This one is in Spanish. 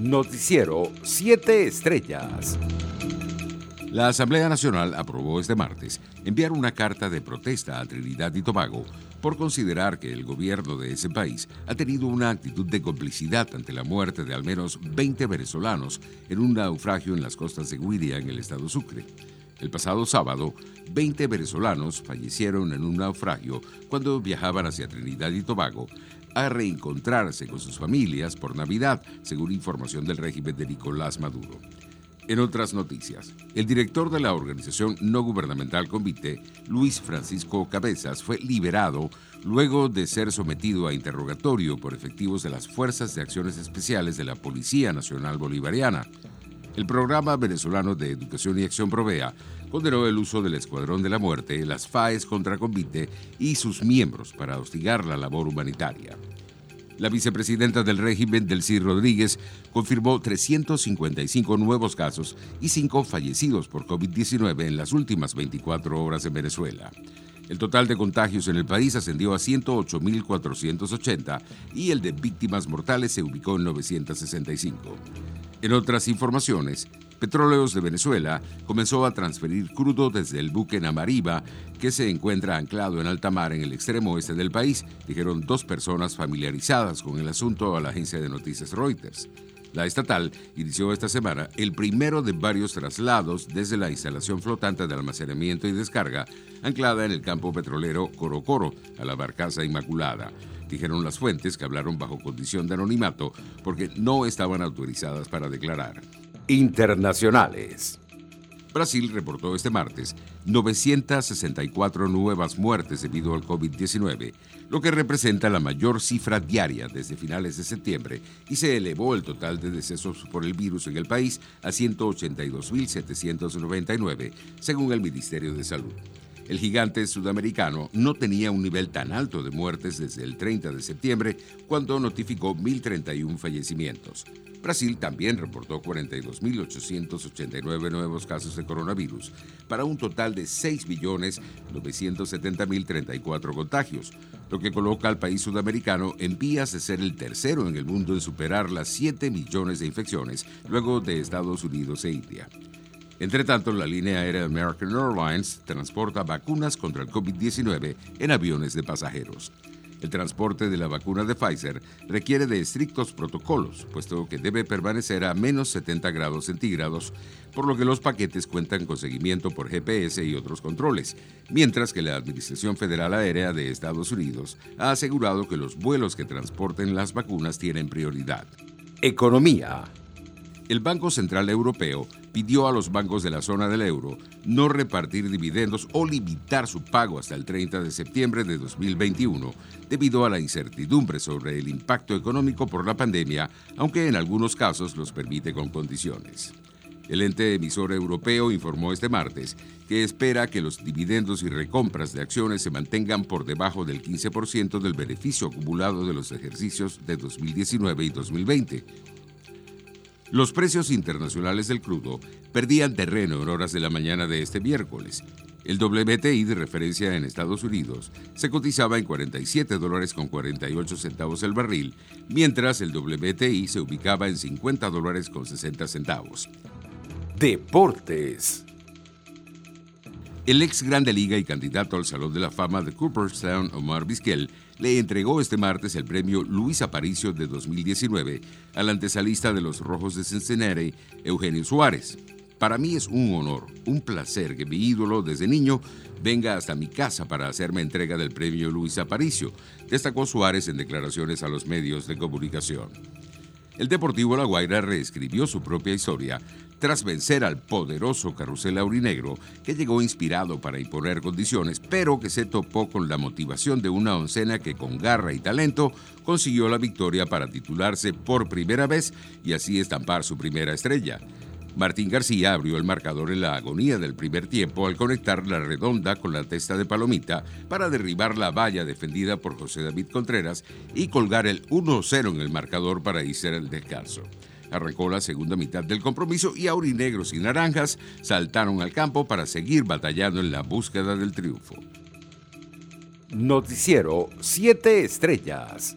Noticiero 7 Estrellas. La Asamblea Nacional aprobó este martes enviar una carta de protesta a Trinidad y Tobago por considerar que el gobierno de ese país ha tenido una actitud de complicidad ante la muerte de al menos 20 venezolanos en un naufragio en las costas de Guiria, en el estado Sucre. El pasado sábado, 20 venezolanos fallecieron en un naufragio cuando viajaban hacia Trinidad y Tobago a reencontrarse con sus familias por Navidad, según información del régimen de Nicolás Maduro. En otras noticias, el director de la organización no gubernamental Convite, Luis Francisco Cabezas, fue liberado luego de ser sometido a interrogatorio por efectivos de las Fuerzas de Acciones Especiales de la Policía Nacional Bolivariana. El programa venezolano de Educación y Acción Provea condenó el uso del Escuadrón de la Muerte, las FAES contra Convite y sus miembros para hostigar la labor humanitaria. La vicepresidenta del régimen, Delcy Rodríguez, confirmó 355 nuevos casos y 5 fallecidos por COVID-19 en las últimas 24 horas en Venezuela. El total de contagios en el país ascendió a 108.480 y el de víctimas mortales se ubicó en 965. En otras informaciones, Petróleos de Venezuela comenzó a transferir crudo desde el buque Namariba, que se encuentra anclado en alta mar en el extremo oeste del país, dijeron dos personas familiarizadas con el asunto a la agencia de noticias Reuters. La estatal inició esta semana el primero de varios traslados desde la instalación flotante de almacenamiento y descarga anclada en el campo petrolero Coro Coro a la barcaza Inmaculada. Dijeron las fuentes que hablaron bajo condición de anonimato porque no estaban autorizadas para declarar internacionales. Brasil reportó este martes 964 nuevas muertes debido al COVID-19, lo que representa la mayor cifra diaria desde finales de septiembre y se elevó el total de decesos por el virus en el país a 182.799, según el Ministerio de Salud. El gigante sudamericano no tenía un nivel tan alto de muertes desde el 30 de septiembre, cuando notificó 1.031 fallecimientos. Brasil también reportó 42.889 nuevos casos de coronavirus, para un total de 6.970.034 contagios, lo que coloca al país sudamericano en vías de ser el tercero en el mundo en superar las 7 millones de infecciones, luego de Estados Unidos e India. Entre tanto, la línea aérea American Airlines transporta vacunas contra el COVID-19 en aviones de pasajeros. El transporte de la vacuna de Pfizer requiere de estrictos protocolos, puesto que debe permanecer a menos 70 grados centígrados, por lo que los paquetes cuentan con seguimiento por GPS y otros controles, mientras que la Administración Federal Aérea de Estados Unidos ha asegurado que los vuelos que transporten las vacunas tienen prioridad. Economía. El Banco Central Europeo pidió a los bancos de la zona del euro no repartir dividendos o limitar su pago hasta el 30 de septiembre de 2021 debido a la incertidumbre sobre el impacto económico por la pandemia, aunque en algunos casos los permite con condiciones. El ente emisor europeo informó este martes que espera que los dividendos y recompras de acciones se mantengan por debajo del 15% del beneficio acumulado de los ejercicios de 2019 y 2020 los precios internacionales del crudo perdían terreno en horas de la mañana de este miércoles. El WTI de referencia en Estados Unidos se cotizaba en 47 dólares con 48 centavos el barril, mientras el WTI se ubicaba en 50 dólares con 60 centavos. Deportes. El ex Grande Liga y candidato al Salón de la Fama de Cooperstown, Omar Vizquel, le entregó este martes el premio Luis Aparicio de 2019 al antesalista de los Rojos de Cincinnati, Eugenio Suárez. Para mí es un honor, un placer que mi ídolo desde niño venga hasta mi casa para hacerme entrega del premio Luis Aparicio, destacó Suárez en declaraciones a los medios de comunicación. El Deportivo La Guaira reescribió su propia historia tras vencer al poderoso Carrusel Aurinegro, que llegó inspirado para imponer condiciones, pero que se topó con la motivación de una oncena que con garra y talento consiguió la victoria para titularse por primera vez y así estampar su primera estrella. Martín García abrió el marcador en la agonía del primer tiempo al conectar la redonda con la testa de Palomita para derribar la valla defendida por José David Contreras y colgar el 1-0 en el marcador para irse al descanso. Arrancó la segunda mitad del compromiso y aurinegros y naranjas saltaron al campo para seguir batallando en la búsqueda del triunfo. Noticiero 7 Estrellas.